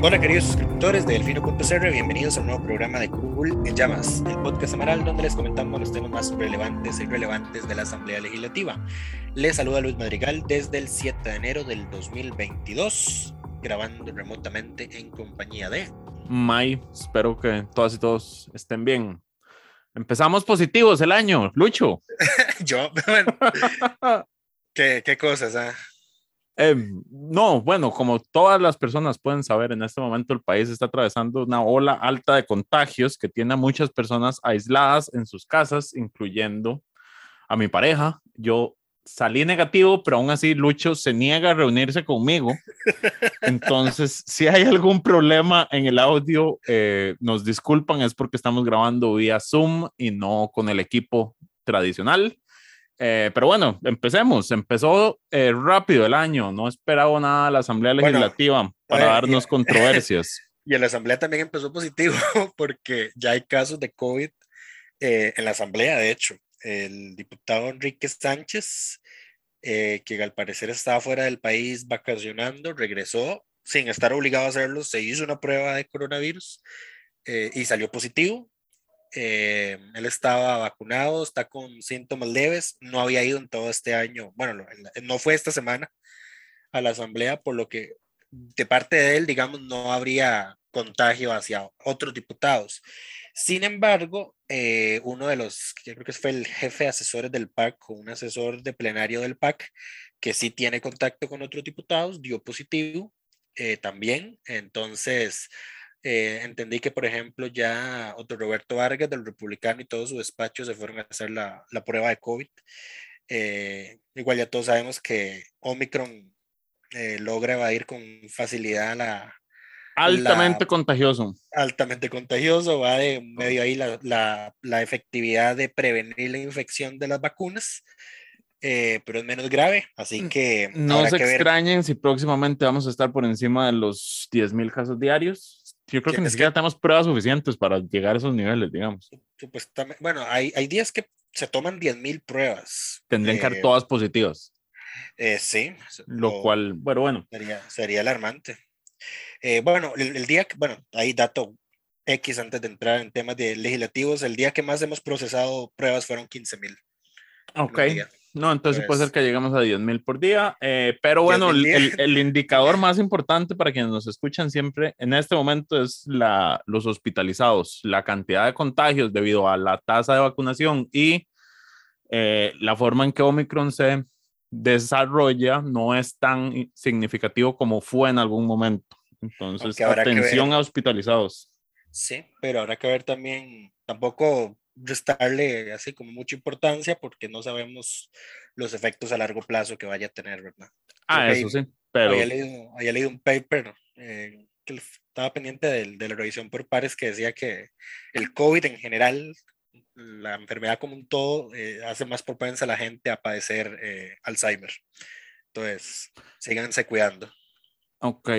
Hola queridos suscriptores de Delfino.cr, bienvenidos a un nuevo programa de Curul en Llamas, el podcast semanal donde les comentamos los temas más relevantes e irrelevantes de la Asamblea Legislativa. Les saluda Luis Madrigal desde el 7 de enero del 2022, grabando remotamente en compañía de... May, espero que todas y todos estén bien. Empezamos positivos el año, Lucho. Yo, bueno, ¿qué, qué cosas, ah? Eh, no, bueno, como todas las personas pueden saber, en este momento el país está atravesando una ola alta de contagios que tiene a muchas personas aisladas en sus casas, incluyendo a mi pareja. Yo salí negativo, pero aún así Lucho se niega a reunirse conmigo. Entonces, si hay algún problema en el audio, eh, nos disculpan, es porque estamos grabando vía Zoom y no con el equipo tradicional. Eh, pero bueno, empecemos. Empezó eh, rápido el año. No esperaba nada la Asamblea Legislativa Bueno, para eh, darnos y- controversias. Y en la Asamblea también empezó positivo, porque ya hay casos de COVID eh, en la Asamblea, de hecho. El diputado Enrique Sánchez, eh, que al parecer estaba fuera del país vacacionando, regresó sin estar obligado a hacerlo, se hizo una prueba de coronavirus eh, y salió positivo. Eh, él estaba vacunado, está con síntomas leves, no había ido en todo este año, bueno, no fue esta semana a la asamblea, por lo que de parte de él, digamos, no habría contagio hacia otros diputados. Sin embargo, eh, uno de los, yo creo que fue el jefe de asesores del PAC o un asesor de plenario del PAC, que sí tiene contacto con otros diputados, dio positivo eh, también. Entonces, eh, entendí que, por ejemplo, ya otro Roberto Vargas del Republicano y todo su despacho se fueron a hacer la, la prueba de COVID. Eh, igual ya todos sabemos que Omicron eh, logra evadir con facilidad la Altamente La- contagioso. altamente contagioso, va de medio ahí la, la, la efectividad de prevenir la infección de las vacunas, eh, pero es menos grave, así que No se que ver. extrañen si próximamente vamos a estar por encima de los 10.000 casos diarios. Yo creo que ni siquiera que- tenemos pruebas suficientes para llegar a esos niveles, digamos. Supuestamente, bueno, hay, hay días que se toman 10.000 pruebas. Tendrían que ser eh, todas positivas, eh, sí, lo cual, bueno, bueno. Sería, sería alarmante. Eh, bueno, el, el día que, bueno, hay dato X antes de entrar en temas de legislativos, el día que más hemos procesado pruebas fueron 15 mil. Ok. No, entonces puede ser Pues- que lleguemos a 10.000 por día, eh, pero bueno, el, 10.000 el- el indicador más importante para quienes nos escuchan siempre en este momento es la, los hospitalizados, la cantidad de contagios debido a la tasa de vacunación y eh, la forma en que Omicron se desarrolla no es tan significativo como fue en algún momento. Entonces, atención a hospitalizados. Sí, pero habrá que ver también, tampoco restarle así como mucha importancia porque no sabemos los efectos a largo plazo que vaya a tener, ¿verdad? Ah, eso sí, pero Había leído, había leído un paper eh, que estaba pendiente del- de, la revisión por pares que decía que el COVID en general, la enfermedad como un todo, eh, hace más propensa a la gente a padecer eh, Alzheimer. Entonces, síganse cuidando. ok.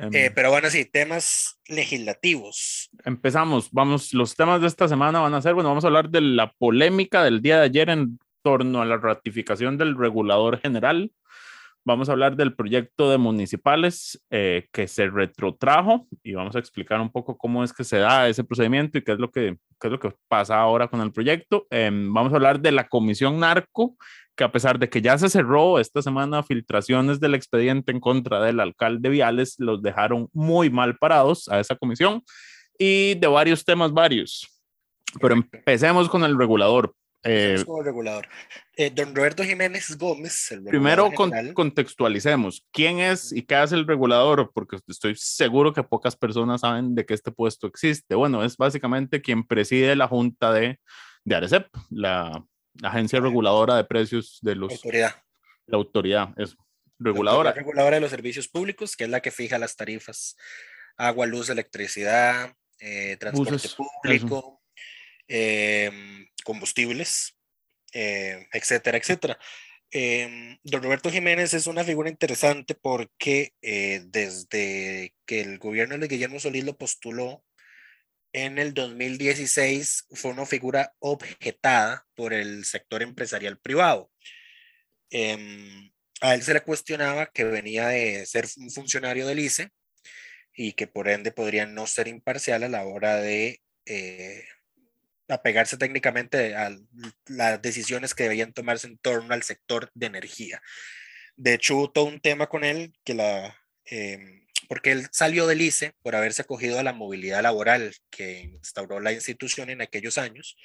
Em, Eh, pero bueno, sí, temas legislativos. empezamos. Vamos, los temas de esta semana van a ser, bueno, vamos a hablar de la polémica del día de ayer en torno a la ratificación del regulador general. Vamos a hablar del proyecto de municipales eh, que se retrotrajo y vamos a explicar un poco cómo es que se da ese procedimiento y qué es lo que, qué es lo que pasa ahora con el proyecto. Em, vamos a hablar de la comisión narco, que a pesar de que ya se cerró esta semana filtraciones del expediente en contra del alcalde Viales, los dejaron muy mal parados a esa comisión y de varios temas varios. Pero empecemos con el regulador. Eh, como regulador. Eh, don Roberto Jiménez Gómez, el primero con- contextualicemos. ¿Quién es y qué hace el regulador? Porque estoy seguro que pocas personas saben de que este puesto existe. Bueno, es básicamente quien preside la junta de, de ARECEP, la, agencia reguladora de precios de los, autoridad. la autoridad, es La reguladora. autoridad reguladora de los servicios públicos, que es la que fija las tarifas, agua, luz, electricidad, eh, transporte Buses, público, em, combustibles, eh, etcétera, etcétera. Em, don Roberto Jiménez es una figura interesante porque eh, desde que el gobierno de Guillermo Solís lo postuló en el 2016 fue una figura objetada por el sector empresarial privado. A él se le cuestionaba que venía de ser un funcionario del ICE y que por ende podría no ser imparcial a la hora de eh, apegarse técnicamente a las decisiones que debían tomarse en torno al sector de energía. De hecho, hubo todo un tema con él que la... em, porque él salió del ICE por haberse acogido a la movilidad laboral que instauró la institución en aquellos años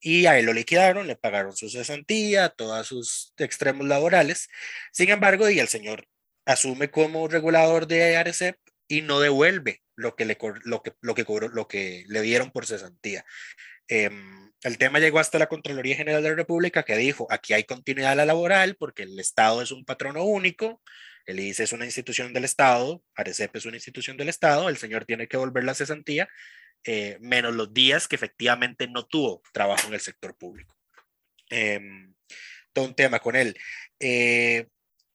y a él lo liquidaron, le pagaron su cesantía, todos sus extremos laborales. Sin embargo, y el señor asume como regulador de ARECEP y no devuelve lo que le, lo que, lo que, cobró, lo que le dieron por cesantía. Em, el tema llegó hasta la Contraloría General de la República que dijo, aquí hay continuidad laboral porque el Estado es un patrono único, el ICE es una institución del Estado, ARECEP es una institución del Estado, el señor tiene que devolver la cesantía, eh, menos los días que efectivamente no tuvo trabajo en el sector público. Em, todo un tema con él. Eh,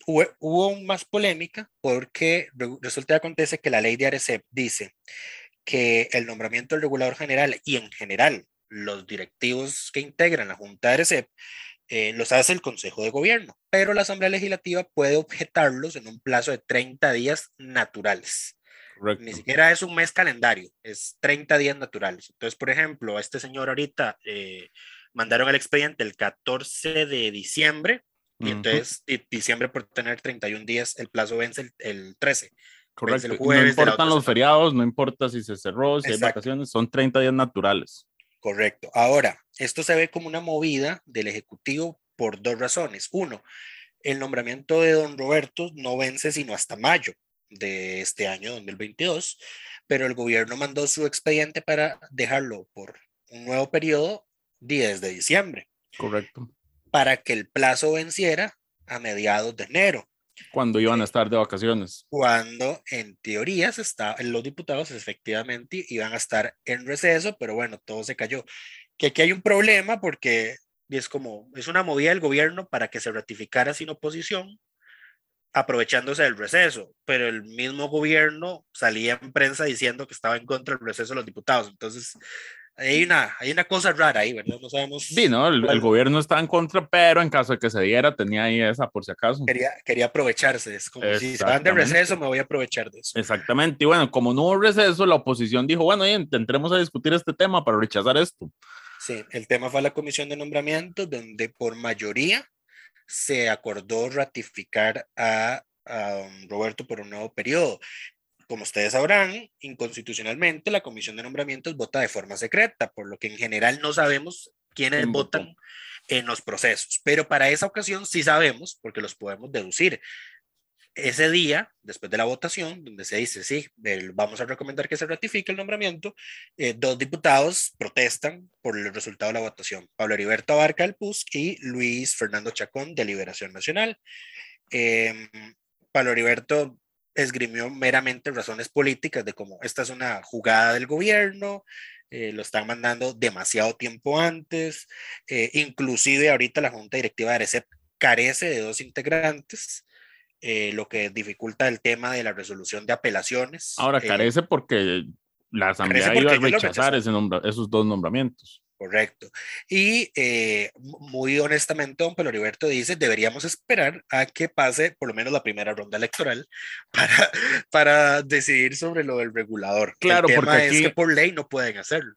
hubo, más polémica porque re- resulta y acontece que la ley de ARECEP dice que el nombramiento del regulador general y en general los directivos que integran la Junta de ARECEP eh, los hace el Consejo de Gobierno, pero la Asamblea Legislativa puede objetarlos en un plazo de 30 días naturales. Correcto. Ni siquiera es un mes calendario, es 30 días naturales. Entonces, por ejemplo, a este señor ahorita eh, mandaron el expediente el 14 de diciembre y Ujú. entonces di- diciembre por tener 31 días, el plazo vence el, el 13. Correcto. el No importan los semana. feriados, no importa si se cerró, si hay Exacto. vacaciones, son 30 días naturales. Correcto. Ahora, esto se ve como una movida del Ejecutivo por dos razones. Uno, el nombramiento de don Roberto no vence sino hasta mayo de este año 2022, pero el gobierno mandó su expediente para dejarlo por un nuevo periodo di- desde diciembre, Correcto. para que el plazo venciera a mediados de enero. Cuando iban a estar de vacaciones. cuando en teoría se está, los diputados efectivamente iban a estar en receso, pero bueno, todo se cayó. Que aquí hay un problema porque es como, es una movida del gobierno para que se ratificara sin oposición, aprovechándose del receso, pero el mismo gobierno salía en prensa diciendo que estaba en contra del receso de los diputados. Entonces, hay una, hay una cosa rara ahí, ¿verdad? No sabemos. Sí, ¿no? El, el gobierno está en contra, pero en caso de que se diera, tenía ahí esa por si acaso. Quería, quería aprovecharse, es como si se van de receso, me voy a aprovechar de eso. Exactamente. Y bueno, como no hubo receso, la oposición dijo, bueno, entremos a discutir este tema para rechazar esto. Sí, el tema fue la comisión de nombramiento, donde por mayoría se acordó ratificar a, a Roberto por un nuevo periodo. Como ustedes sabrán, inconstitucionalmente la comisión de nombramientos vota de forma secreta, por lo que en general no sabemos quiénes ¿Quién votó? votan en los procesos. Pero para esa ocasión sí sabemos, porque los podemos deducir. Ese día, después de la votación, donde se dice, sí, vamos a recomendar que se ratifique el nombramiento, eh, dos diputados protestan por el resultado de la votación. Pablo Heriberto Abarca del PUSC y Luis Fernando Chacón de Liberación Nacional. Em, Pablo Heriberto esgrimió meramente razones políticas de cómo esta es una jugada del gobierno, eh, lo están mandando demasiado tiempo antes, eh, inclusive ahorita la Junta Directiva de ARECEP carece de dos integrantes, eh, lo que dificulta el tema de la resolución de apelaciones. Ahora eh, carece porque la asamblea iba a rechazar rechazaron. ese nombra- esos dos nombramientos. Correcto. Y eh, mu- muy honestamente, don Pelo Heriberto dice, deberíamos esperar a que pase por lo menos la primera ronda electoral para, para decidir sobre lo del regulador. Claro, El tema porque es aquí- que por ley no pueden hacerlo.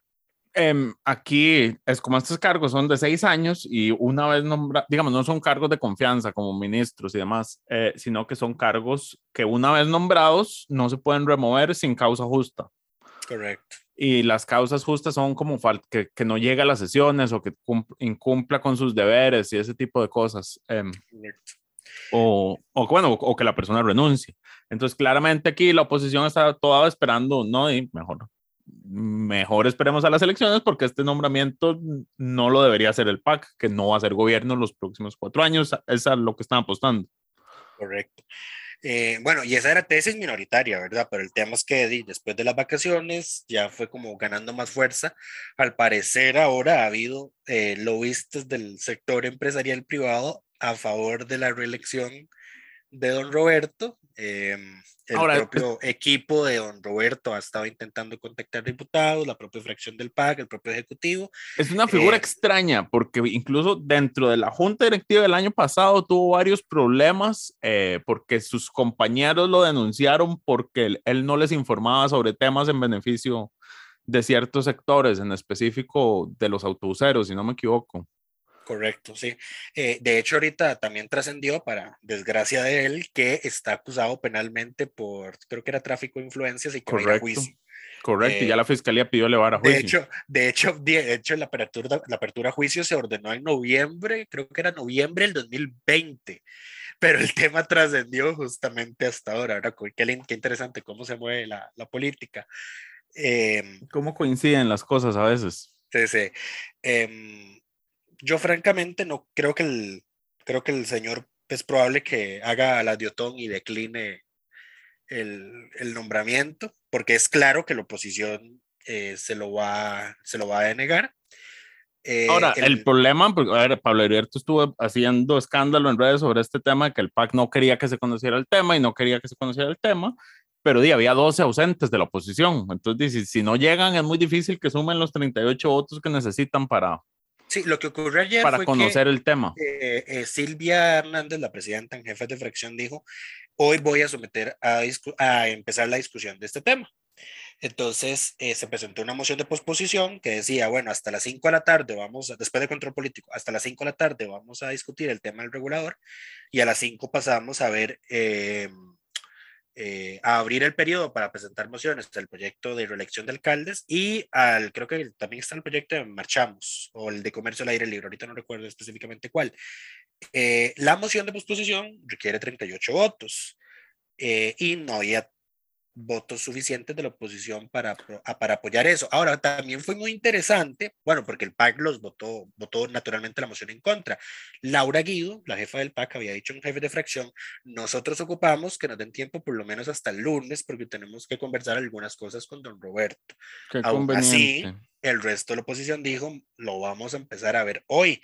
Em, aquí es como estos cargos son de seis años y una vez nombrados, digamos, no son cargos de confianza como ministros y demás, eh, sino que son cargos que una vez nombrados no se pueden remover sin causa justa. Correcto. Y las causas justas son como que, que, no llega a las sesiones o que incumpla con sus deberes y ese tipo de cosas. Eh, o, o, bueno, o que la persona renuncie. Entonces, claramente aquí la oposición está toda esperando, no, y mejor, mejor esperemos a las elecciones porque este nombramiento no lo debería hacer el PAC, que no va a ser gobierno los próximos cuatro años, es a lo que están apostando. Correcto. Eh, bueno, y esa era tesis minoritaria, ¿verdad? Pero el tema es que después de las vacaciones ya fue como ganando más fuerza. Al parecer ahora ha habido eh, lobistas del sector empresarial privado a favor de la reelección de don Roberto. Eh, el propio equipo de don Roberto ha estado intentando contactar diputados, la propia fracción del PAC, el propio ejecutivo. Es una figura eh, extraña porque incluso dentro de la junta directiva del año pasado tuvo varios problemas eh, porque sus compañeros lo denunciaron porque él, él, no les informaba sobre temas en beneficio de ciertos sectores, en específico de los autobuseros, si no me equivoco. Correcto, sí. Eh, de hecho, ahorita también trascendió, para desgracia de él, que está acusado penalmente por, creo que era tráfico de influencias y que Correcto. juicio. Correcto, y ya eh, la fiscalía pidió elevar a juicio. De hecho, de hecho, de hecho la, apertura, la apertura a juicio se ordenó en noviembre, creo que era noviembre del 2020, pero el tema trascendió justamente hasta ahora. Ahora, qué, qué interesante cómo se mueve la, la política. Eh, ¿Cómo coinciden las cosas a veces? Sí, sí. Yo francamente no creo que el, creo que el señor es probable que haga la diotón y decline el, el, nombramiento, porque es claro que la oposición eh, se, lo va, se lo va a denegar. Eh, Ahora, el, problema, porque a ver, Pablo Heriberto estuvo haciendo escándalo en redes sobre este tema, que el PAC no quería que se conociera el tema y no quería que se conociera el tema, pero di, había 12 ausentes de la oposición. Entonces, si, si no llegan, es muy difícil que sumen los 38 votos que necesitan para, Sí, lo que ocurrió ayer para conocer el tema. Eh, eh, Silvia Hernández, la presidenta en jefe de fracción, dijo, hoy voy a someter a, a empezar la discusión de este tema. Entonces eh, se presentó una moción de posposición que decía, bueno, hasta las 5 de la tarde vamos, después de control político, hasta las 5 de la tarde vamos a discutir el tema del regulador y a las 5 pasamos a ver eh, a abrir el periodo para presentar mociones del proyecto de reelección de alcaldes y al, creo que también está el proyecto de Marchamos o el de comercio al aire libre, ahorita no recuerdo específicamente cuál. Eh, la moción de posposición requiere 38 votos eh, y no había votos suficientes de la oposición para, para apoyar eso. Ahora, también fue muy interesante, bueno, porque el PAC los votó, votó naturalmente la moción en contra. Laura Guido, la jefa del PAC, había dicho un jefe de fracción, nosotros ocupamos que nos den tiempo por lo menos hasta el lunes porque tenemos que conversar algunas cosas con don Roberto. Aún así, el resto de la oposición dijo, lo vamos a empezar a ver hoy.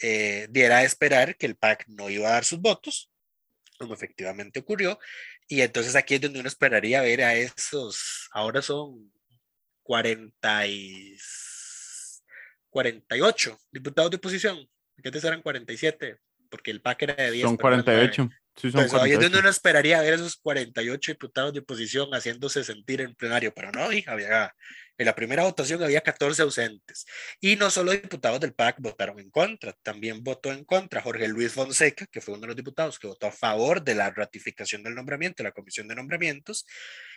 Eh, diera a esperar que el PAC no iba a dar sus votos, como efectivamente ocurrió, y entonces aquí es donde uno esperaría ver a esos, ahora son 40 y 48 diputados de oposición, que antes eran 47, porque el PAC era de 10. Son 48. Sí, son ahí es donde uno esperaría ver a esos 48 diputados de oposición haciéndose sentir en plenario, pero no, hija, había en la primera votación había 14 ausentes. Y no solo diputados del PAC votaron en contra, también votó en contra Jorge Luis Fonseca, que fue uno de los diputados que votó a favor de la ratificación del nombramiento, la comisión de nombramientos,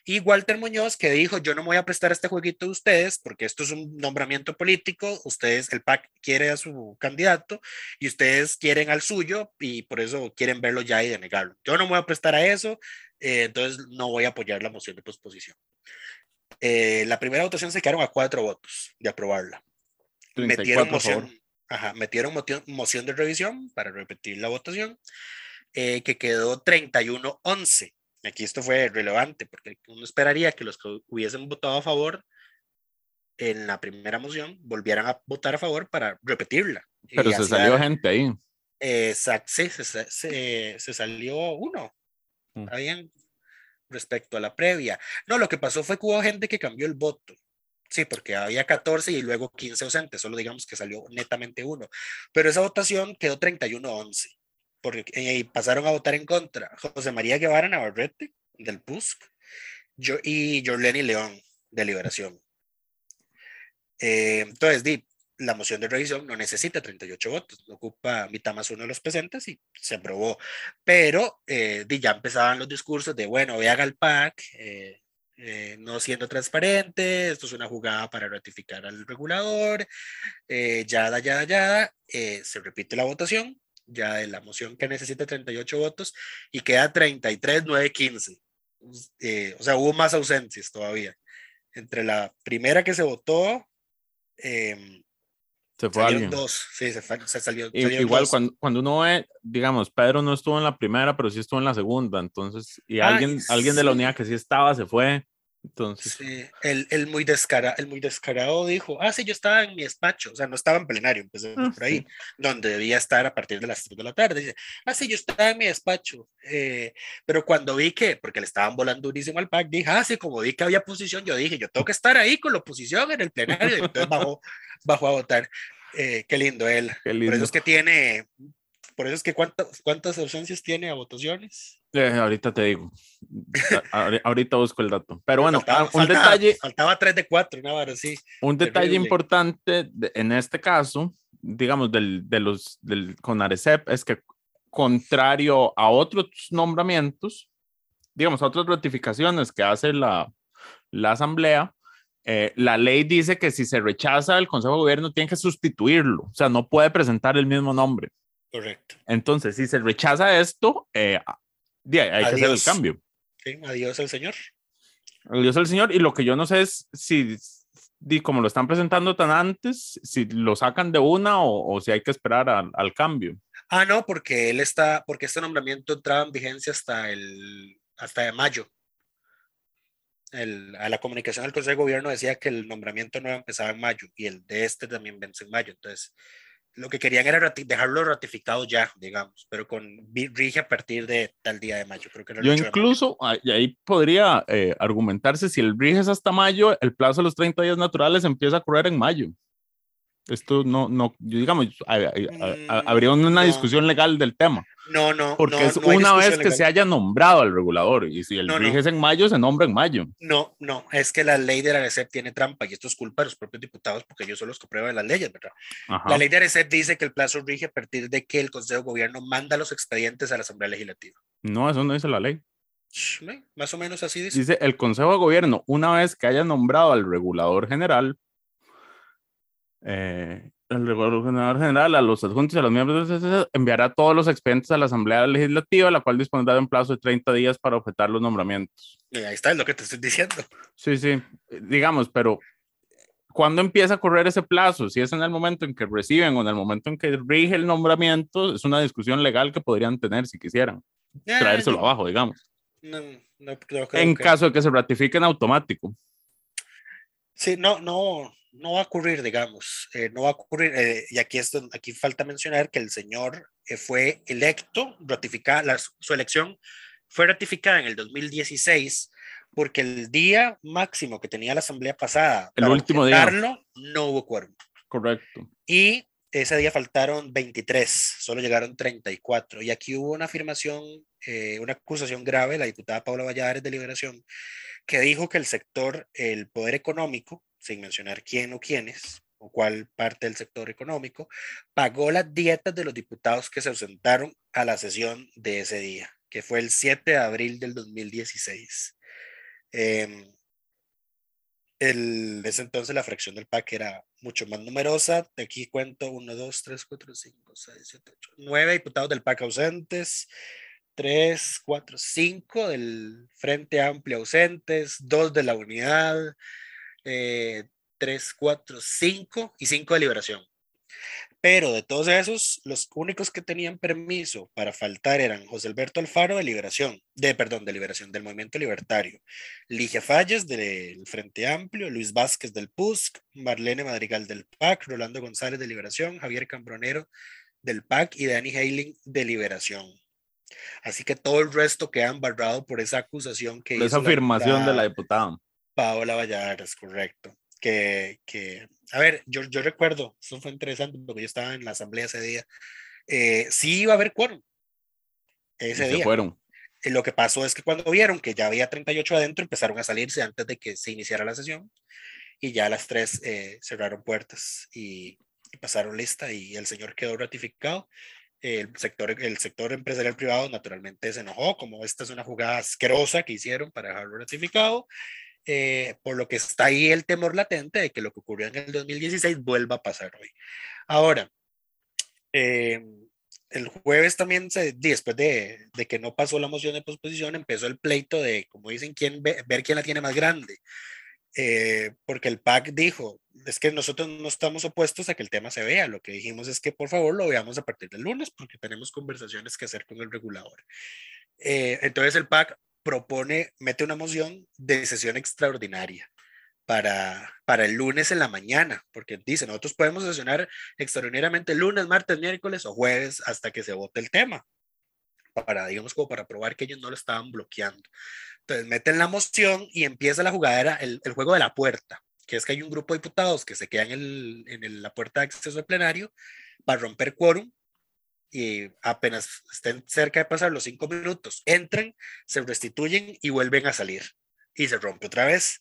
y Walter Muñoz, que dijo, yo no me voy a prestar este jueguito de ustedes, porque esto es un nombramiento político, ustedes, el PAC quiere a su candidato y ustedes quieren al suyo y por eso quieren verlo ya y denegarlo. Yo no me voy a prestar a eso, eh, entonces no voy a apoyar la moción de posposición. Eh, la primera votación se quedaron a cuatro votos de aprobarla. metieron moción, ajá, metieron moción, de revisión para repetir la votación, eh, que quedó 31-11. Aquí esto fue relevante, porque uno esperaría que los que hubiesen votado a favor en la primera moción volvieran a votar a favor para repetirla. Pero se salió gente ahí. Exacto, sí, se, se, se, salió uno. Mm. Habían respecto a la previa. No, lo que pasó fue que hubo gente que cambió el voto. Sí, porque había 14 y luego 15 ausentes, solo digamos que salió netamente uno. Pero esa votación quedó 31-11, porque eh, pasaron a votar en contra José María Guevara Navarrete, del PUSC, yo, y Jorleni León, de Liberación. Eh, entonces, di, la moción de revisión no necesita 38 votos, ocupa mitad más uno de los presentes y se aprobó. Pero eh, ya empezaban los discursos de, bueno, ve al PAC, eh, eh, no siendo transparente, esto es una jugada para ratificar al regulador, yada, yada, eh, se repite la votación, ya de la moción que necesita 38 votos y queda 33, 9, 15. Eh, o sea, hubo más ausencias todavía. Entre la primera que se votó, eh, Se fue salieron alguien. dos, sí, se, fa- se salió. Salieron Igual dos. cuando, cuando uno ve, digamos, Pedro no estuvo en la primera, pero sí estuvo en la segunda, entonces, y Ah, alguien, alguien de la unidad que sí estaba se fue, entonces, Sí, el, el muy descara, el muy descarado dijo, ah, sí, yo estaba en mi despacho, o sea, no estaba en plenario, empecé Ah, por ahí, donde debía estar a partir de las 3 de la tarde. Dice, ah, sí, yo estaba en mi despacho, eh, pero cuando vi que, porque le estaban volando durísimo al PAC, dije, ah, sí, como vi que había oposición, yo dije, yo tengo que estar ahí con la oposición en el plenario, y entonces bajó, bajó a votar. Eh, qué lindo él. qué Por lindo. eso es que tiene, por eso es que cuántas, cuántas ausencias tiene a votaciones. Eh, ahorita te digo, ahorita busco el dato, pero bueno, Faltaba- ah, un faltaba- detalle, Faltaba 3 de 4, una vara así. un detalle terrible. importante de- en este caso, digamos, del, de los, del CONARECEP, es que contrario a otros nombramientos, digamos, a otras ratificaciones que hace la, la Asamblea, eh, la ley dice que si se rechaza el Consejo de Gobierno tiene que sustituirlo, o sea, no puede presentar el mismo nombre. Correcto. Entonces, si se rechaza esto, eh, di- hay que hacer el Adiós. cambio. Sí, adiós al señor. Dios el Señor, y lo que yo no sé es si, como lo están presentando tan antes, si lo sacan de una o, o si hay que esperar al, al cambio. Ah, no, porque él está, porque este nombramiento entraba en vigencia hasta el, hasta de mayo. El, a la comunicación del Consejo de Gobierno decía que el nombramiento nuevo empezaba en mayo y el de este también vence en mayo. Entonces, lo que querían era rati- dejarlo ratificado ya, digamos, pero con rige a partir de tal día de mayo. Creo que era Yo 8 de mayo. incluso, ah, y ahí podría eh, argumentarse, si el RIG es hasta mayo, el plazo de los 30 días naturales empieza a correr en mayo. Esto no, no, yo digamos, Mm, habría una no. discusión legal del tema, No, no, porque no, es una vez que legal. se haya nombrado al regulador, y si el RIG es en mayo, se nombra en mayo. No, no, es que la ley de la ARECEP tiene trampa y esto es culpa de los propios diputados porque ellos son los que aprueban las leyes, ¿verdad? Ajá. La ley de ARECEP dice que el plazo rige a partir de que el Consejo de Gobierno manda los expedientes a la Asamblea Legislativa. No, eso no dice la ley. Más o menos así dice. Dice el Consejo de Gobierno, una vez que haya nombrado al regulador general, eh, el regulador general a los adjuntos y a los miembros del CCC enviará todos los expedientes a la Asamblea Legislativa, la cual dispondrá de un plazo de 30 días para objetar los nombramientos. Y ahí está, es lo que te estoy diciendo. Sí, sí, digamos, pero ¿cuándo empieza a correr ese plazo? Si es en el momento en que reciben o en el momento en que rige el nombramiento, es una discusión legal que podrían tener si quisieran, Eh, traérselo no, abajo, digamos, No, no creo creo en que- caso de que se ratifique en automático. Sí, no, no, no va a ocurrir, digamos. eh, no va a ocurrir. eh, y aquí, es donde- aquí falta mencionar que el señor eh, fue electo, ratificada, la- su elección fue ratificada en el 2016 porque el día máximo que tenía la asamblea pasada, El para último día. no hubo quórum. Correcto. Y ese día faltaron 23, solo llegaron 34. Y aquí hubo una afirmación, eh, una acusación grave, la diputada Paula Valladares de Liberación, que dijo que el sector, el poder económico, sin mencionar quién o quiénes, o cuál parte del sector económico, pagó las dietas de los diputados que se ausentaron a la sesión de ese día, que fue el 7 de abril del 2016. Em, el, ese entonces la fracción del PAC era mucho más numerosa. De aquí cuento 1, 2, 3, 4, 5, 6, 7, 8, 9 diputados del PAC ausentes, 3, 4, 5 del Frente Amplio ausentes, 2 de la Unidad, eh, 3, 4, 5 y 5 de Liberación. Pero de todos esos, los únicos que tenían permiso para faltar eran José Alberto Alfaro de Liberación, de perdón, de Liberación, del Movimiento Libertario, Ligia Falles del Frente Amplio, Luis Vázquez del PUSC, Marlene Madrigal del PAC, Rolando González de Liberación, Javier Cambronero del PAC y Dani Heiling de Liberación. Así que todo el resto queda embarrado por esa acusación que Esa hizo afirmación de la diputada. Paola Valladares, correcto. Que, que, a ver, yo, yo recuerdo, eso fue interesante porque yo estaba en la asamblea ese día. Eh, sí iba a haber quórum y ese se día. fueron. Eh, Lo que pasó es que cuando vieron que ya había 38 adentro, empezaron a salirse antes de que se iniciara la sesión y ya las 3 eh, cerraron puertas y, y pasaron lista y el señor quedó ratificado El sector, el sector empresarial privado naturalmente se enojó, como esta es una jugada asquerosa que hicieron para dejarlo ratificado, eh, por lo que está ahí el temor latente de que lo que ocurrió en el 2016 vuelva a pasar hoy. Ahora, eh, el jueves también, se, después de, de, que no pasó la moción de posposición, empezó el pleito de, como dicen, quién ver quién la tiene más grande. Eh, porque el PAC dijo, es que nosotros no estamos opuestos a que el tema se vea, lo que dijimos es que por favor lo veamos a partir del lunes porque tenemos conversaciones que hacer con el regulador. Eh, entonces el PAC propone, mete una moción de sesión extraordinaria para, para el lunes en la mañana, porque dice, nosotros podemos sesionar extraordinariamente lunes, martes, miércoles o jueves hasta que se vote el tema, para, digamos, como para probar que ellos no lo estaban bloqueando. Entonces meten la moción y empieza la jugadera, el, el juego de la puerta, que es que hay un grupo de diputados que se quedan en, el, en la puerta de acceso al plenario para romper quórum y apenas estén cerca de pasar los cinco minutos, entran, se restituyen y vuelven a salir. Y se rompe otra vez.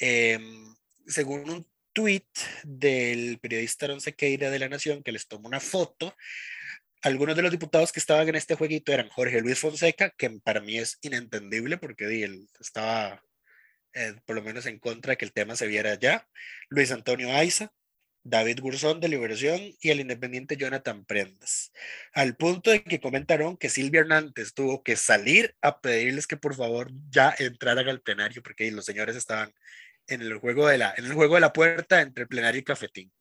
Eh, según un tweet del periodista Aaron Sequeira de La Nación, que les tomó una foto, algunos de los diputados que estaban en este jueguito eran Jorge Luis Fonseca, que para mí es inentendible porque él estaba eh, por lo menos en contra de que el tema se viera ya, Luis Antonio Aiza, David Gurzón de Liberación y el independiente Jonathan Prendas, al punto de que comentaron que Silvia Hernández tuvo que salir a pedirles que por favor ya entraran al plenario porque los señores estaban en el juego de la, en el juego de la puerta entre el plenario y cafetín.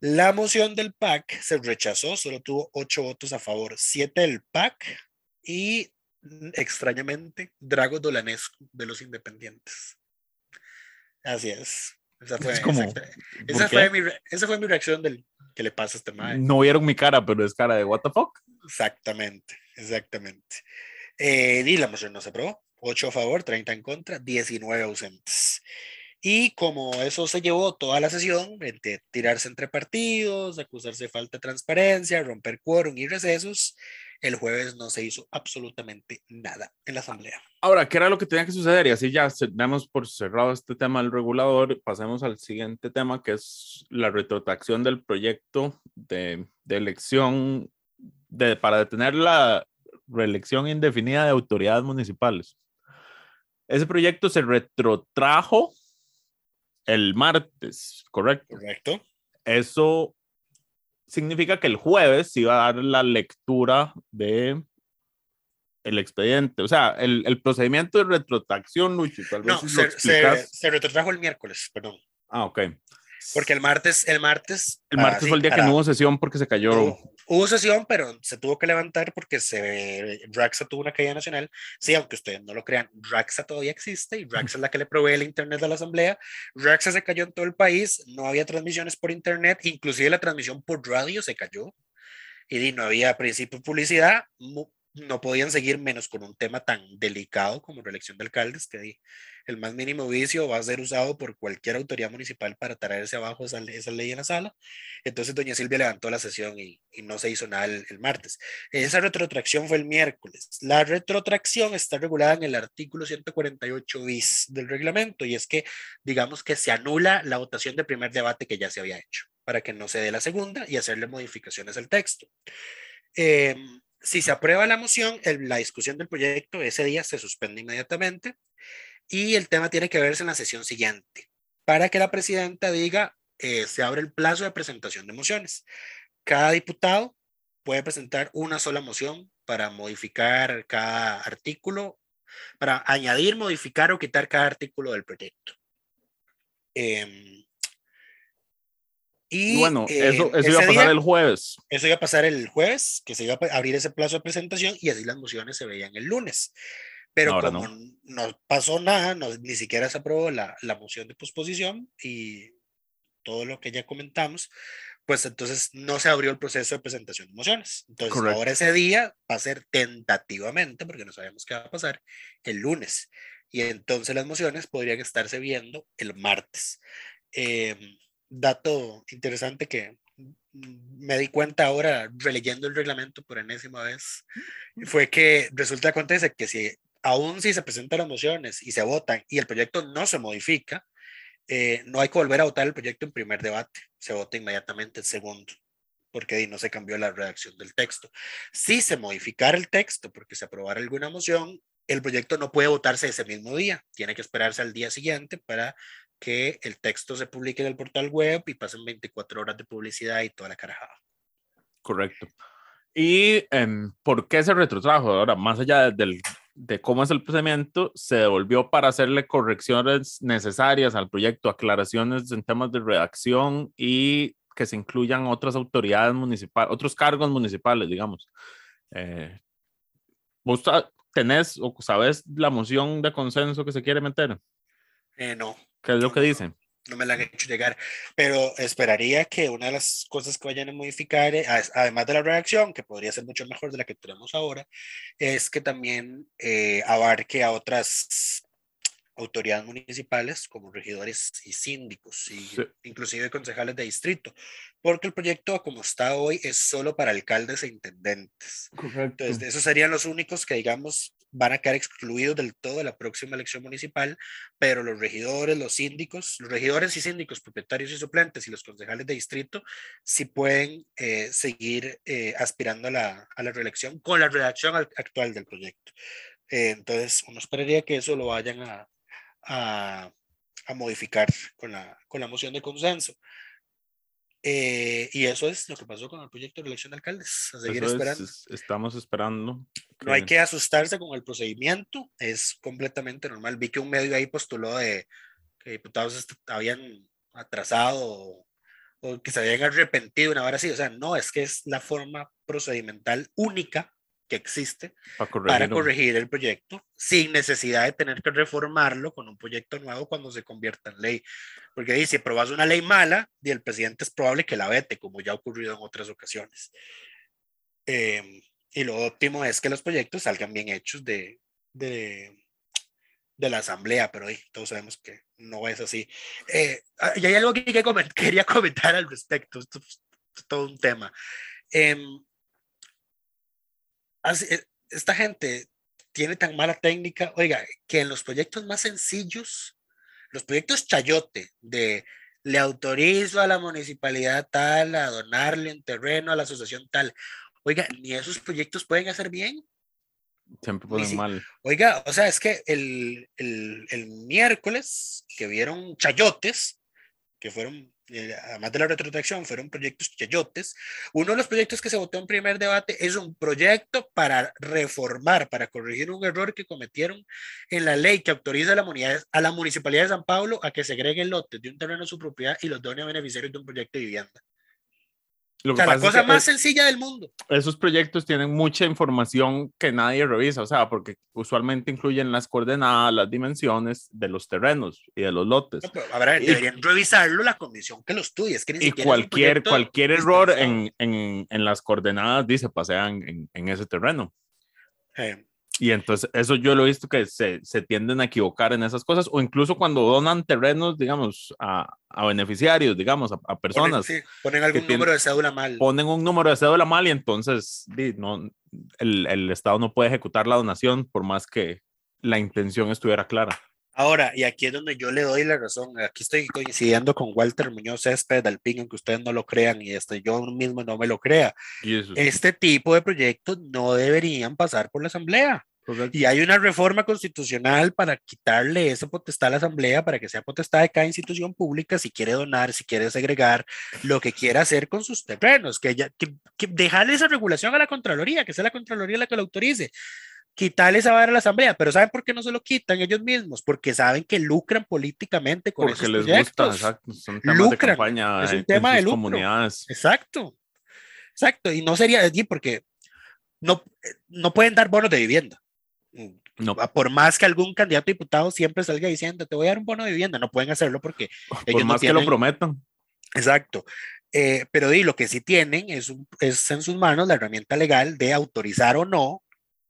La moción del PAC se rechazó, solo tuvo ocho votos a favor, siete del PAC y extrañamente Drago Dolanescu de los Independientes. Así es. Esa fue, como, esa fue, mi, esa fue mi reacción del que le pasa a este mae. No vieron mi cara, pero es cara de what the fuck. Exactamente, exactamente. Eh, y la moción no se aprobó. 8 a favor, 30 en contra, 19 ausentes. Y como eso se llevó toda la sesión, de tirarse entre partidos, acusarse de falta de transparencia, romper quórum y recesos, el jueves no se hizo absolutamente nada en la asamblea. Ahora, ¿qué era lo que tenía que suceder? Y así ya damos por cerrado este tema del regulador. Pasemos al siguiente tema, que es la retrotracción del proyecto de, de elección de, para detener la reelección indefinida de autoridades municipales. Ese proyecto se retrotrajo el martes, ¿correcto? Correcto. Eso significa que el jueves se iba a dar la lectura de el expediente, o sea, el, el procedimiento de retrotracción, Lucho, tal vez no, si se, se, se, retrotrajo el miércoles, perdón. Ah, ok. Porque el martes, el martes. El martes ah, fue el día sí, que para, no hubo sesión porque se cayó. Hubo, sesión, pero se tuvo que levantar porque se, Raxa tuvo una caída nacional. Sí, aunque ustedes no lo crean, Raxa todavía existe y Raxa es la que le provee el internet a la asamblea. Raxa se cayó en todo el país, no había transmisiones por internet, inclusive la transmisión por radio se cayó. Y no había principio de publicidad, no podían seguir menos con un tema tan delicado como reelección de alcaldes, que el más mínimo vicio va a ser usado por cualquier autoridad municipal para traerse abajo esa, esa ley en la sala. Entonces doña Silvia levantó la sesión y, no se hizo nada el, el, martes. Esa retrotracción fue el miércoles. La retrotracción está regulada en el artículo 148 bis del reglamento y es que digamos que se anula la votación de primer debate que ya se había hecho para que no se dé la segunda y hacerle modificaciones al texto. Eh, si se aprueba la moción, la discusión del proyecto ese día se suspende inmediatamente y el tema tiene que verse en la sesión siguiente para que la presidenta diga eh, se abre el plazo de presentación de mociones. Cada diputado puede presentar una sola moción para modificar cada artículo, para añadir, modificar o quitar cada artículo del proyecto. Eh, y, bueno, eh, eso, eso iba a pasar día, el jueves. Eso iba a pasar el jueves, que se iba a abrir ese plazo de presentación y así las mociones se veían el lunes. Pero Ahora como no. no. pasó nada, no, ni siquiera se aprobó la, la moción de posposición y todo lo que ya comentamos, pues entonces no se abrió el proceso de presentación de mociones. Entonces Correcto. ahora ese día va a ser tentativamente, porque no sabemos qué va a pasar, el lunes. Y entonces las mociones podrían estarse viendo el martes. Eh, dato interesante que me di cuenta ahora releyendo el reglamento por enésima vez fue que resulta acontece que si aún si se presentan las mociones y se votan y el proyecto no se modifica, eh, no hay que volver a votar el proyecto en primer debate, se vota inmediatamente el segundo. porque ahí no se cambió la redacción del texto. Si se modificara el texto porque se aprobara alguna moción, el proyecto no puede votarse ese mismo día, tiene que esperarse al día siguiente para que el texto se publique en el portal web y pasen 24 horas de publicidad y toda la carajada. Correcto. ¿Y em, por qué se retrotrajo? Ahora, más allá del, de cómo es el procedimiento, se devolvió para hacerle correcciones necesarias al proyecto, aclaraciones en temas de redacción y que se incluyan otras autoridades municipales, otros cargos municipales, digamos. Eh, ¿Vos tenés o sabes la moción de consenso que se quiere meter? Eh, no. ¿Qué es lo que dicen? no me la han hecho llegar, pero esperaría que una de las cosas que vayan a modificar, eh, además de la reacción, que podría ser mucho mejor de la que tenemos ahora, es que también eh, abarque a otras autoridades municipales como regidores y síndicos, y inclusive concejales de distrito, porque el proyecto como está hoy es solo para alcaldes e intendentes. Correcto. Entonces, esos serían los únicos que, digamos, van a quedar excluidos del todo de la próxima elección municipal, pero los regidores, los síndicos, los regidores y síndicos, propietarios y suplentes y los concejales de distrito sí pueden eh, seguir eh, aspirando a la, a la, reelección con la redacción actual del proyecto. Eh, entonces, uno esperaría que eso lo vayan a, a, a modificar con la, con la moción de consenso. Eh, y eso es lo que pasó con el proyecto de elección de alcaldes. A seguir esperando. estamos esperando. No hay que asustarse con el procedimiento, es completamente normal. Vi que un medio ahí postuló de que diputados habían atrasado o, que se habían arrepentido una hora así. O sea, no, es que es la forma procedimental única que existe para corregir, el proyecto sin necesidad de tener que reformarlo con un proyecto nuevo cuando se convierta en ley. Porque ahí si aprobas una ley mala, y el presidente es probable que la vete, como ya ha ocurrido en otras ocasiones. Em, y lo óptimo es que los proyectos salgan bien hechos de, de, de la asamblea, pero ahí todos sabemos que no es así. Eh, ah, y hay algo que, quería comentar al respecto, esto es todo un tema. Eh, eh, esta gente tiene tan mala técnica, oiga, que en los proyectos más sencillos, los proyectos chayote de le autorizo a la municipalidad tal a donarle un terreno a la asociación tal, oiga, ni esos proyectos pueden hacer bien. Siempre pueden mal. Oiga, o sea, es que el, el, el miércoles que vieron chayotes, que fueron eh, además de la retrotracción, fueron proyectos chayotes. Uno de los proyectos que se votó en primer debate es un proyecto para reformar, para corregir un error que cometieron en la ley que autoriza a la, a Municipalidad de San Pablo a que segregue lotes de un terreno a su propiedad y los done a beneficiarios de un proyecto de vivienda. Lo que la cosa más sencilla del mundo. Esos proyectos tienen mucha información que nadie revisa, o sea, porque usualmente incluyen las coordenadas, las dimensiones de los terrenos y de los lotes. a ver, deberían revisarlo la comisión que lo estudie. Es que y cualquier, cualquier error en, en, en, las coordenadas dice pasean en, en ese terreno. Eh, y entonces eso yo lo he visto que se, se, tienden a equivocar en esas cosas, o incluso cuando donan terrenos, digamos, a, a beneficiarios, digamos, a, personas. Ponen, sí, ponen algún número de cédula mal. Ponen un número de cédula mal y entonces no, el, el Estado no puede ejecutar la donación por más que la intención estuviera clara. Ahora, y aquí es donde yo le doy la razón. Aquí estoy coincidiendo con Walter Muñoz Césped del PIN, aunque ustedes no lo crean y este, yo mismo no me lo crea. Este tipo de proyectos no deberían pasar por la Asamblea. Y hay una reforma constitucional para quitarle esa potestad a la Asamblea, para que sea potestad de cada institución pública si quiere donar, si quiere segregar, lo que quiera hacer con sus terrenos, que, ya, que, dejarle esa regulación a la Contraloría, que sea la Contraloría la que lo autorice quitarle esa vara a la asamblea, pero ¿saben por qué no se lo quitan ellos mismos? Porque saben que lucran políticamente con Porque les gusta, exacto. Son temas lucran. de campaña es un tema de lucro. comunidades. Exacto, exacto. Y no sería allí porque no, no pueden dar bonos de vivienda. No. Por más que algún candidato a diputado siempre salga diciendo, te voy a dar un bono de vivienda, no pueden hacerlo porque por ellos más que lo prometan. Exacto. Eh, pero y lo que sí tienen es, es en sus manos la herramienta legal de autorizar o no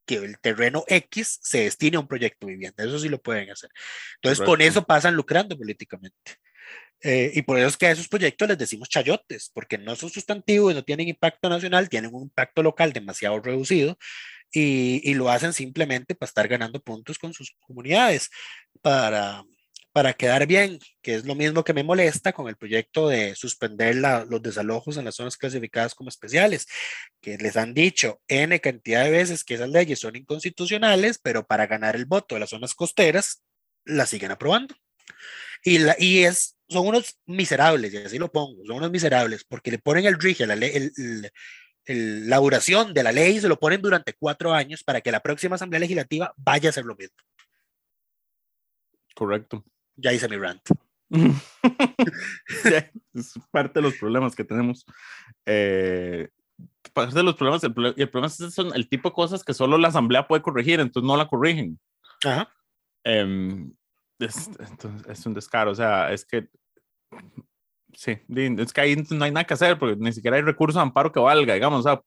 que el terreno X se destine a un proyecto de vivienda. Eso sí lo pueden hacer. Entonces, con eso pasan lucrando políticamente. Eh, y por eso es que a esos proyectos les decimos chayotes, porque no son sustantivos, no tienen impacto nacional, tienen un impacto local demasiado reducido y, y lo hacen simplemente para estar ganando puntos con sus comunidades, para, para quedar bien, que es lo mismo que me molesta con el proyecto de suspender la, los desalojos en las zonas clasificadas como especiales, que les han dicho N cantidad de veces que esas leyes son inconstitucionales, pero para ganar el voto de las zonas costeras, las siguen aprobando. Y, la, y es, son unos miserables, y así lo pongo, son unos miserables, porque le ponen el rige, la, el, el, el, la duración de la ley, se lo ponen durante cuatro años para que la próxima Asamblea Legislativa vaya a hacer lo mismo. Correcto. Ya hice mi rant. es parte de los problemas que tenemos. Eh, parte de los problemas, el, el problema es son el tipo de cosas que solo la asamblea puede corregir, entonces no la corrigen. Ajá. Eh, es, es, un descaro, o sea, es que sí, es que ahí no hay nada que hacer porque ni siquiera hay recurso de amparo que valga, digamos, o sea,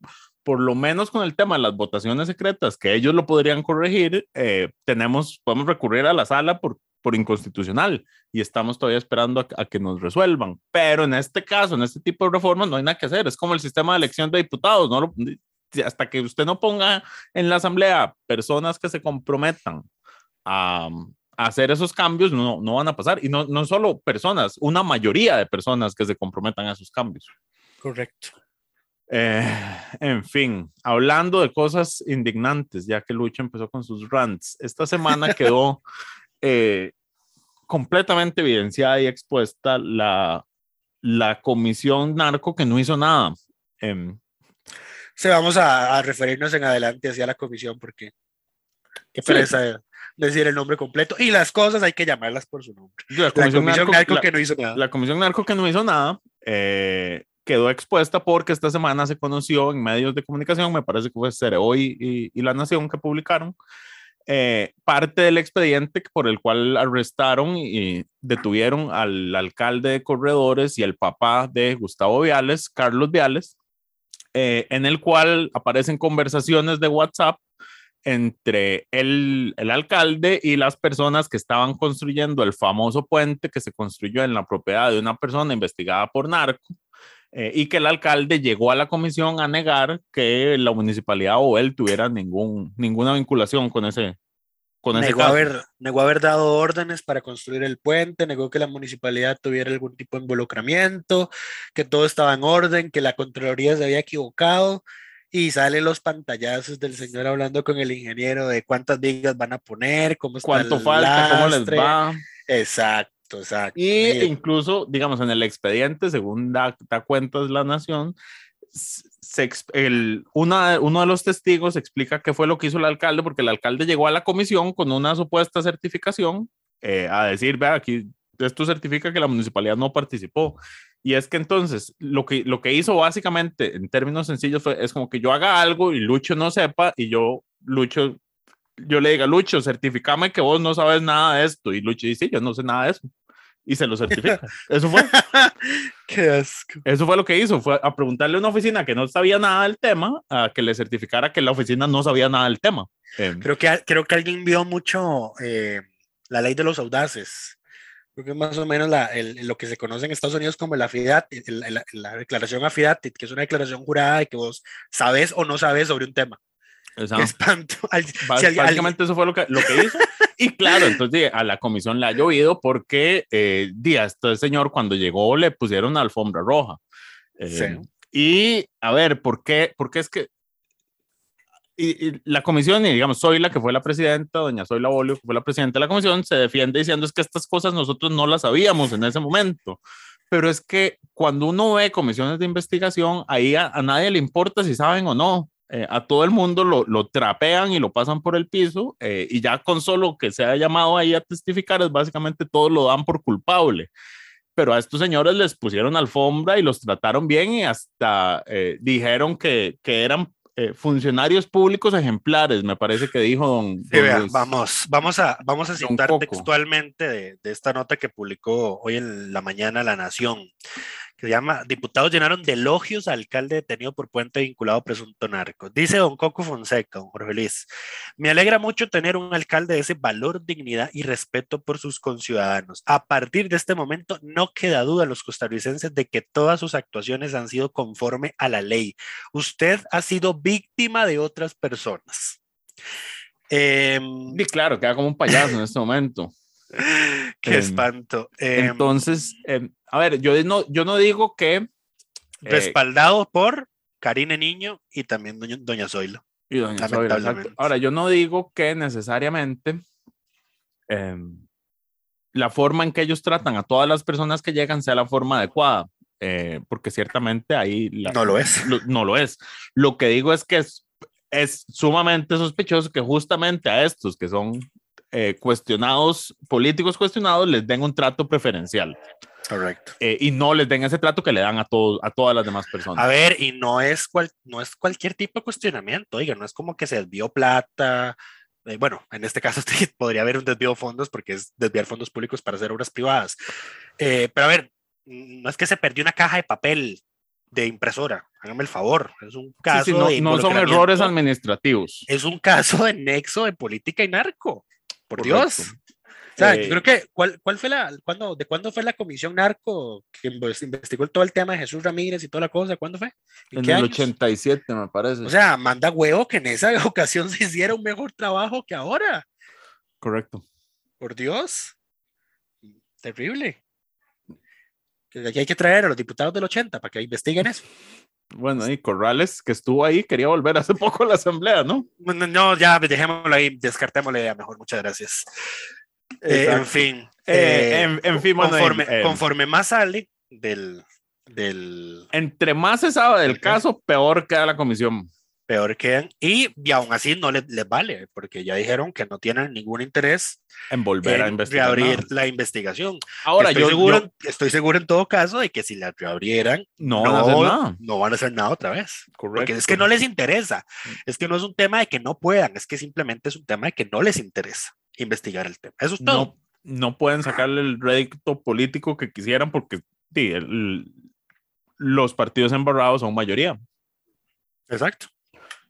por lo menos con el tema de las votaciones secretas, que ellos lo podrían corregir, eh, tenemos, podemos recurrir a la sala por, por inconstitucional y estamos todavía esperando a, a, que nos resuelvan. Pero en este caso, en este tipo de reformas, no hay nada que hacer. Es como el sistema de elección de diputados, ¿no? Hasta que usted no ponga en la asamblea personas que se comprometan a hacer esos cambios, no, no van a pasar. Y no, no solo personas, una mayoría de personas que se comprometan a esos cambios. Correcto. Eh, en fin, hablando de cosas indignantes, ya que Lucha empezó con sus rants, esta semana quedó eh, completamente evidenciada y expuesta la, la comisión narco que no hizo nada. Eh, sí, vamos a, a, referirnos en adelante hacia la comisión porque qué pereza sí. Decir el nombre completo y las cosas hay que llamarlas por su nombre. La comisión, la comisión narco, narco la, que no hizo nada. La comisión narco que no hizo nada. Eh, quedó expuesta porque esta semana se conoció en medios de comunicación, me parece que fue Cereo y, y, y La Nación que publicaron, eh, parte del expediente por el cual arrestaron y detuvieron al alcalde de Corredores y el papá de Gustavo Viales, Carlos Viales, eh, en el cual aparecen conversaciones de WhatsApp entre el, el, alcalde y las personas que estaban construyendo el famoso puente que se construyó en la propiedad de una persona investigada por narco. Eh, y que el alcalde llegó a la comisión a negar que la municipalidad o él tuviera ningún, ninguna vinculación con ese, con ese negó. Haber, negó haber dado órdenes para construir el puente, negó que la municipalidad tuviera algún tipo de involucramiento, que todo estaba en orden, que la Contraloría se había equivocado. Y salen los pantallazos del señor hablando con el ingeniero de cuántas vigas van a poner, cómo está cuánto el falta, lastre. cómo les va. Exacto. Exacto. Y Mira. incluso, digamos, en el expediente, según da, da cuentas la Nación, se, el, una, uno de los testigos explica qué fue lo que hizo el alcalde, porque el alcalde llegó a la comisión con una supuesta certificación eh, a decir, vea, aquí esto certifica que la municipalidad no participó. Y es que entonces lo que, lo que hizo básicamente, en términos sencillos, fue, es como que yo haga algo y Lucho no sepa y yo, Lucho, yo le diga, Lucho, certificame que vos no sabes nada de esto. Y Lucho dice, yo no sé nada de eso y se lo certifica. Eso fue. Qué asco. Eso fue lo que hizo, fue a preguntarle a una oficina que no sabía nada del tema, a que le certificara que la oficina no sabía nada del tema. Eh. Creo, que, creo que alguien vio mucho eh, la ley de los audaces. Creo que más o menos la, el, lo que se conoce en Estados Unidos como la AFIDAT, la, la declaración AFIDAT, que es una declaración jurada de que vos sabes o no sabes sobre un tema. Exacto. Qué espanto. Si Básicamente eso fue lo que, lo que hizo. Y claro, entonces a la comisión le ha llovido porque eh, días, este señor cuando llegó le pusieron una alfombra roja. Eh, sí. Y a ver, ¿por qué? Porque es que y, y, la comisión, y digamos, soy la que fue la presidenta, doña Soy la Bolio, que fue la presidenta de la comisión, se defiende diciendo es que estas cosas nosotros no las sabíamos en ese momento. Pero es que cuando uno ve comisiones de investigación, ahí a, a nadie le importa si saben o no eh, a todo el mundo lo, lo, trapean y lo pasan por el piso eh, y ya con solo que sea llamado ahí a testificar es básicamente todo lo dan por culpable. Pero a estos señores les pusieron alfombra y los trataron bien y hasta eh, dijeron que, que eran funcionarios públicos ejemplares, me parece que dijo don. Sí, don vea, vamos, vamos a, vamos a citar textualmente de, de esta nota que publicó hoy en la mañana La Nación que se llama Diputados llenaron de elogios al alcalde detenido por puente vinculado a presunto narco. Dice don Coco Fonseca, don Jorge Luis, me alegra mucho tener un alcalde de ese valor, dignidad y respeto por sus conciudadanos. A partir de este momento no queda duda a los costarricenses de que todas sus actuaciones han sido conforme a la ley. Usted ha sido víctima de otras personas. Eh, y claro, queda como un payaso en este momento. Qué Em, espanto. Em, Entonces, em, a ver, yo no, yo no digo que... eh, respaldado por Karine Niño y también doña, doña Zoilo. y doña Zoila. Ahora, yo no digo que necesariamente em, la forma en que ellos tratan a todas las personas que llegan sea la forma adecuada, eh, porque ciertamente ahí la- No lo es. lo- no lo es. Lo que digo es que es, es sumamente sospechoso que justamente a estos que son eh, cuestionados, políticos cuestionados, les den un trato preferencial Correcto. eh, y no les den ese trato que le dan a, todos a todas las demás personas. A ver, y no es, cual, no es cualquier tipo de cuestionamiento, oiga, no es como que se desvió plata. eh, bueno, en este caso sí podría haber un desvío de fondos porque es desviar fondos públicos para hacer obras privadas. Eh, pero a ver, no es que se perdió una caja de papel de impresora, hágame el favor, es un Sí, caso sí, no, de no son errores administrativos. Es un caso de nexo de política y narco, por Correcto. Dios. O sea, Eh, yo creo que, ¿cuál, cuál fue la, cuándo, ¿de cuándo fue la comisión narco que inves- investigó todo el tema de Jesús Ramírez y toda la cosa? ¿Cuándo fue? En qué el años? 87, me parece. O sea, manda huevo que en esa ocasión se hiciera un mejor trabajo que ahora. Correcto. Por Dios. Terrible. Que Aquí hay que traer a los diputados del 80 para que investiguen eso. Bueno, y Corrales, que estuvo ahí, quería volver hace poco a la asamblea, ¿no? No, no, ya dejémoslo ahí, descartémosle la idea mejor, muchas gracias. Eh, en fin. Eh, eh, en, en fin, bueno, conforme, conforme más sale del, del entre más se sabe del caso, peor queda la comisión. Peor quedan. Y, y aún así no les, les vale, porque ya dijeron que no tienen ningún interés En volver a investigar. reabrir nada. la investigación. Ahora, estoy, yo, seguro, yo- estoy seguro en todo caso de que si la reabrieran, no van a hacer nada. no van a hacer nada otra vez. Porque Correcto. es que no les interesa. Es que no es un tema de que no puedan, es que simplemente es un tema de que no les interesa investigar el tema. Eso es todo. no, no pueden sacarle el rédito político que quisieran porque sí, el- los partidos embarrados son mayoría. Exacto.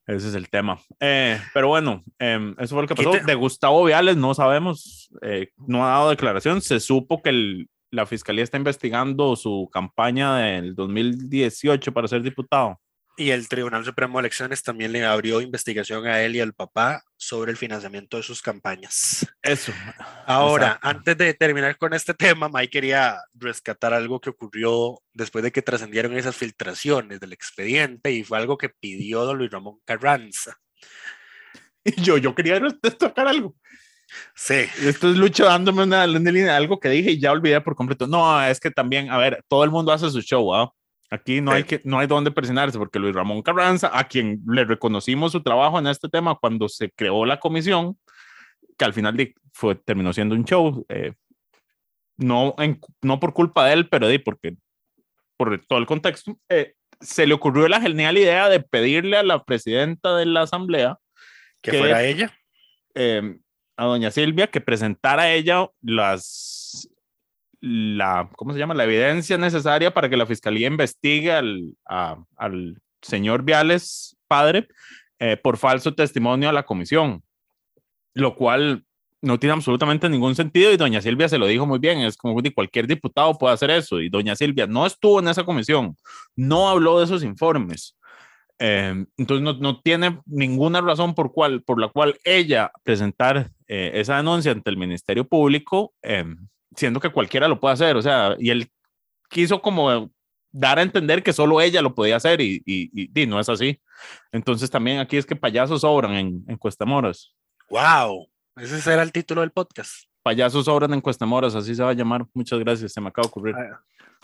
Ese es el tema. Eh, pero bueno, em, eso fue lo que pasó. Quite- De Gustavo Viales no sabemos, eh, no ha dado declaración. Se supo que el- la fiscalía está investigando su campaña del 2018 para ser diputado. Y el Tribunal Supremo de Elecciones también le abrió investigación a él y al papá sobre el financiamiento de sus campañas. Eso. Ahora, Exacto. antes de terminar con este tema, Mike quería rescatar algo que ocurrió después de que trascendieron esas filtraciones del expediente y fue algo que pidió don Luis Ramón Carranza. Y yo, yo quería destacar algo. Sí, Esto es Lucho dándome una, una línea de algo que dije y ya olvidé por completo. No, es que también, a ver, todo el mundo hace su show, ¿ah? Aquí no, hay que, no hay donde presionarse porque Luis Ramón Carranza, a quien le reconocimos su trabajo en este tema cuando se creó la comisión, que al final fue, terminó siendo un show, eh, no, en- no por culpa de él, pero de porque por todo el contexto, eh, se le ocurrió la genial idea de pedirle a la presidenta de la asamblea que fuera ella. eh, a doña Silvia que presentara ella las la ¿cómo se llama? la evidencia necesaria para que la fiscalía investigue al, a- al señor Viales padre eh, por falso testimonio a la comisión lo cual no tiene absolutamente ningún sentido y doña Silvia se lo dijo muy bien, es como cualquier diputado puede hacer eso y doña Silvia no estuvo en esa comisión, no habló de esos informes. Eh, entonces no, no tiene ninguna razón por, cual, por la cual ella presentar eh, esa denuncia ante el Ministerio Público, siendo que cualquiera lo puede hacer. O sea, y él quiso como dar a entender que solo ella lo podía hacer y, y, y- y no es así. Entonces también aquí es que payasos sobran en, en Cuestamoras. ¡Wow! Ese será el título del podcast. Payasos sobran en Cuestamoras, así se va a llamar. Muchas gracias, se me acaba de ocurrir.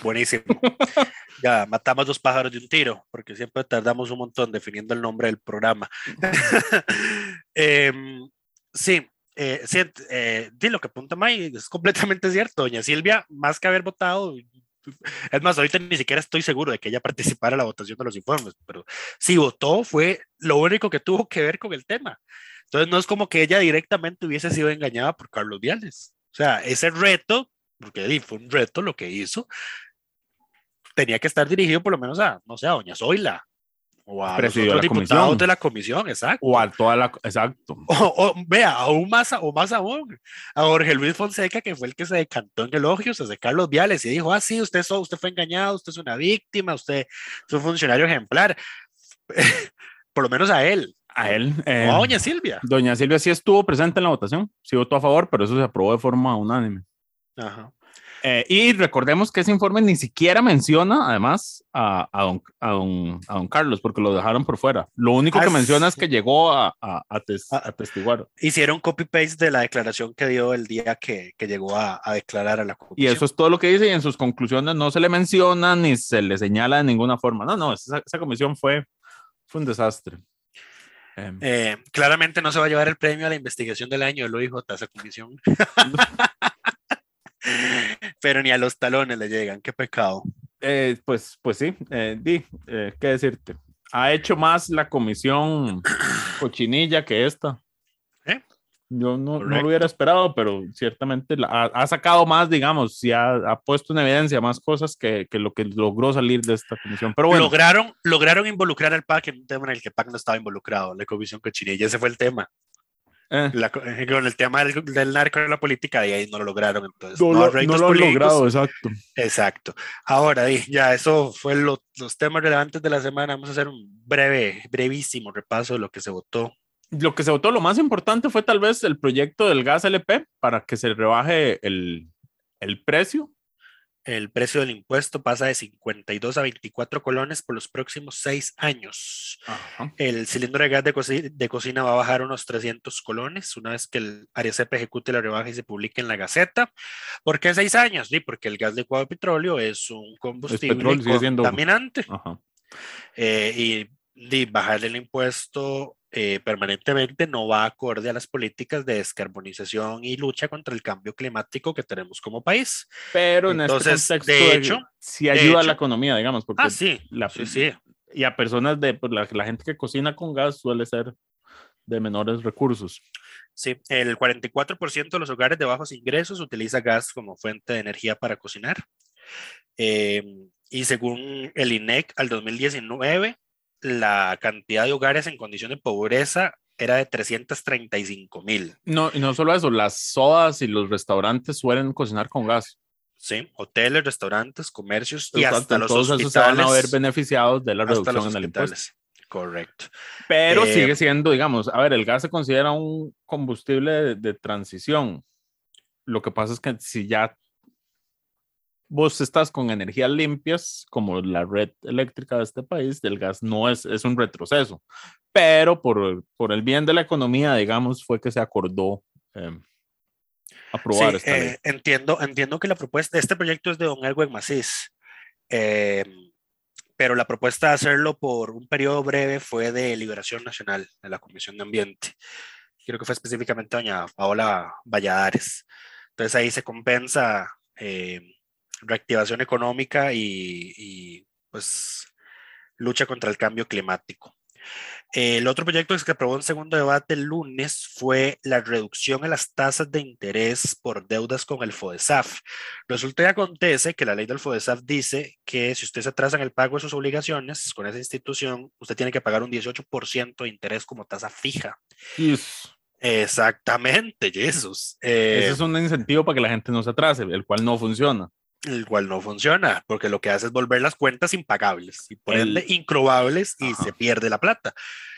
Buenísimo. ya, matamos dos pájaros de un tiro, porque siempre tardamos un montón definiendo el nombre del programa. Em, sí, eh, eh, lo que apunta May, es completamente cierto. Doña Silvia, más que haber votado, es más, ahorita ni siquiera estoy seguro de que ella participara en la votación de los informes, pero si votó fue lo único que tuvo que ver con el tema. Entonces no es como que ella directamente hubiese sido engañada por Carlos Viales. O sea, ese reto, porque fue un reto lo que hizo, tenía que estar dirigido por lo menos a, no sé, a Doña Zoila o a los Presidió otros la diputados comisión. de la comisión, exacto. O a toda la... Exacto. O, o, vea, aún más, o más aún, a Jorge Luis Fonseca, que fue el que se decantó en elogios desde Carlos Viales y dijo, ah, sí, usted, so- usted fue engañado, usted es una víctima, usted es un funcionario ejemplar. Por lo menos a él, A él. eh, o a Doña Silvia. Doña Silvia sí estuvo presente en la votación, sí votó a favor, pero eso se aprobó de forma unánime. Ajá. Eh, y recordemos que ese informe ni siquiera menciona, además, a, a, don, a, don, a don Carlos, porque lo dejaron por fuera. Lo único Ah, que menciona es que llegó a, tes- Ah. a testiguar. Hicieron copy-paste de la declaración que dio el día que, que llegó a, a declarar a la Y comisión. eso es todo lo que dice, y en sus conclusiones no se le menciona ni se le señala de ninguna forma. No, no, esa, esa comisión fue, fue un desastre. Em, Eh, claramente no se va a llevar el premio a la investigación del año del OIJ, esa comisión. Pero ni a los talones le llegan, qué pecado. Eh, pues, pues sí, eh, di, eh, ¿qué decirte? Ha hecho más la comisión cochinilla que esta. ¿Eh? Yo no, no lo hubiera esperado, pero ciertamente la- ha, ha sacado más, digamos, y ha, ha puesto en evidencia más cosas que, que lo que logró salir de esta comisión. Pero bueno, Lograron, lograron involucrar al PAC en un tema en el que el PAC no estaba involucrado, la comisión cochinilla, ese fue el tema. Eh, La eh, con el tema del, del narco y la política, y ahí no lo lograron. Entonces, no, no, no lo han logrado, exacto. Exacto. Ahora, ya eso fue lo- los temas relevantes de la semana. Vamos a hacer un breve, brevísimo repaso de lo que se votó. Lo que se votó, lo más importante fue tal vez el proyecto del gas LP para que se rebaje el, el precio. El precio del impuesto pasa de 52 a 24 colones por los próximos seis años. Ajá. El cilindro de gas de, coci- de cocina va a bajar unos 300 colones una vez que el ARECEP ejecute la rebaja y se publique en la Gaceta. ¿Por qué seis años? Sí, porque el gas licuado de petróleo es un combustible siendo- contaminante. Ajá. eh, y, y bajar el impuesto eh, permanentemente no va acorde a las políticas de descarbonización y lucha contra el cambio climático que tenemos como país. Pero en Entonces, este contexto, de hecho- sí ayuda a la economía, digamos, porque Ah, sí, la- sí, sí. y a personas de pues, la, la gente que cocina con gas suele ser de menores recursos. Sí, el 44% de los hogares de bajos ingresos utiliza gas como fuente de energía para cocinar. Eh, y según el INEC, al 2019, la cantidad de hogares en condición de pobreza era de 335 mil. No, y no solo eso, las sodas y los restaurantes suelen cocinar con gas. Sí, hoteles, restaurantes, comercios y Exacto, hasta los todos hospitales. esos se van a ver beneficiados de la reducción en el impuesto. Correcto. Pero Eh, sigue siendo, digamos, a ver, el gas se considera un combustible de, de transición. Lo que pasa es que si ya vos estás con energías limpias, como la red eléctrica de este país, el gas no es, es un retroceso. Pero por, por el bien de la economía, digamos, fue que se acordó eh, aprobar Sí, esta ley. eh, entiendo, entiendo que la propuesta, este proyecto es de don Erwin Macís, eh, pero la propuesta de hacerlo por un periodo breve fue de Liberación Nacional, de la Comisión de Ambiente. Creo que fue específicamente doña Paola Valladares. Entonces ahí se compensa eh, reactivación económica y, y, pues lucha contra el cambio climático. El otro proyecto que se aprobó en segundo debate el lunes fue la reducción en las tasas de interés por deudas con el FODESAF. Resulta y acontece que la ley del FODESAF dice que si usted se atrasa en el pago de sus obligaciones con esa institución, usted tiene que pagar un 18% de interés como tasa fija. Yes. Exactamente, Jesús. Eh, Ese es un incentivo para que la gente no se atrase, el cual no funciona. El cual no funciona, porque lo que hace es volver las cuentas impagables y por ende incrobables y Ajá. se pierde la plata.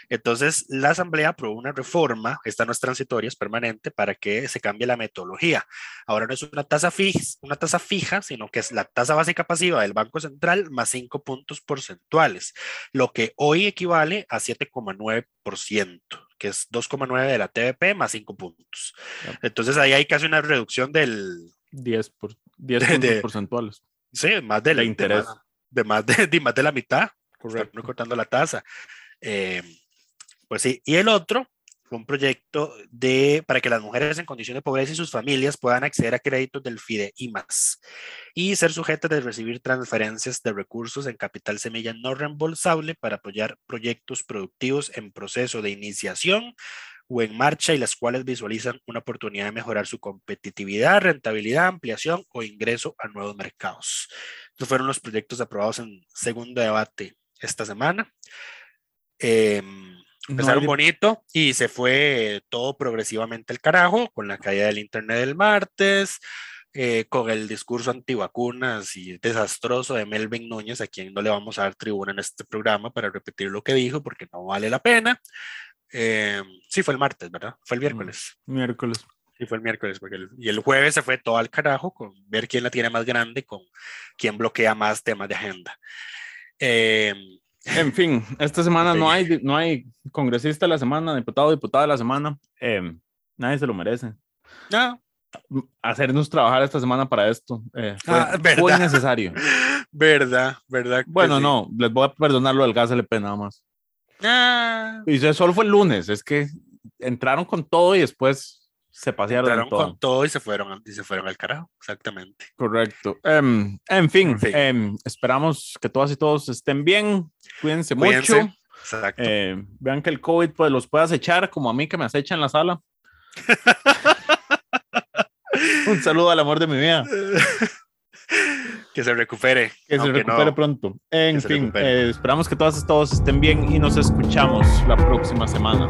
Entonces, la Asamblea aprobó una reforma, esta no es transitoria, es permanente, para que se cambie la metodología. Ahora no es una tasa fija, una tasa fija, sino que es la tasa básica pasiva del Banco Central más 5 puntos porcentuales, lo que hoy equivale a 7,9%, que es 2,9 de la TVP más 5 puntos. Entonces, ahí hay casi una reducción del, 10, por, 10 De- puntos de- porcentuales. Sí, más de, De la- interés. De más de, de más de la mitad. Correcto. Cortando la tasa. Eh, pues sí. Y el otro fue un proyecto de, para que las mujeres en condición de pobreza y sus familias puedan acceder a créditos del FIDEIMAS y ser sujetas de recibir transferencias de recursos en capital semilla no reembolsable para apoyar proyectos productivos en proceso de iniciación o en marcha y las cuales visualizan una oportunidad de mejorar su competitividad, rentabilidad, ampliación o ingreso a nuevos mercados. Estos fueron los proyectos aprobados en segundo debate esta semana. Eh, No empezaron hay- bonito y se fue todo progresivamente el carajo con la caída del internet del martes, eh, con el discurso antivacunas y desastroso de Melvin Núñez, a quien no le vamos a dar tribuna en este programa para repetir lo que dijo porque no vale la pena. Eh, sí, fue el martes, ¿verdad? Fue el miércoles. miércoles. Sí, fue el miércoles. Porque el- y el jueves se fue todo al carajo con ver quién la tiene más grande, con quién bloquea más temas de agenda. Eh, En fin, esta semana no hay, no hay congresista de la semana, diputado, diputada de la semana. Eh, nadie se lo merece. no, Hacernos trabajar esta semana para esto eh, fue, Ah, fue innecesario. verdad, verdad. Bueno, sí. no, les voy a perdonar lo del gas LP nada más. Ah, Y eso solo fue el lunes, es que entraron con todo y después se pasearon en entraron todo. con todo y se fueron, y se fueron al carajo, exactamente. Correcto. Em, en fin, En fin. em, esperamos que todas y todos estén bien. Cuídense, Cuídense. mucho. Exacto. Eh, vean que el COVID pues, los puede acechar, como a mí que me acecha en la sala. Un saludo al amor de mi vida. que se recupere. Que se recupere no. pronto. En fin, eh, esperamos que todas y todos estén bien y nos escuchamos la próxima semana.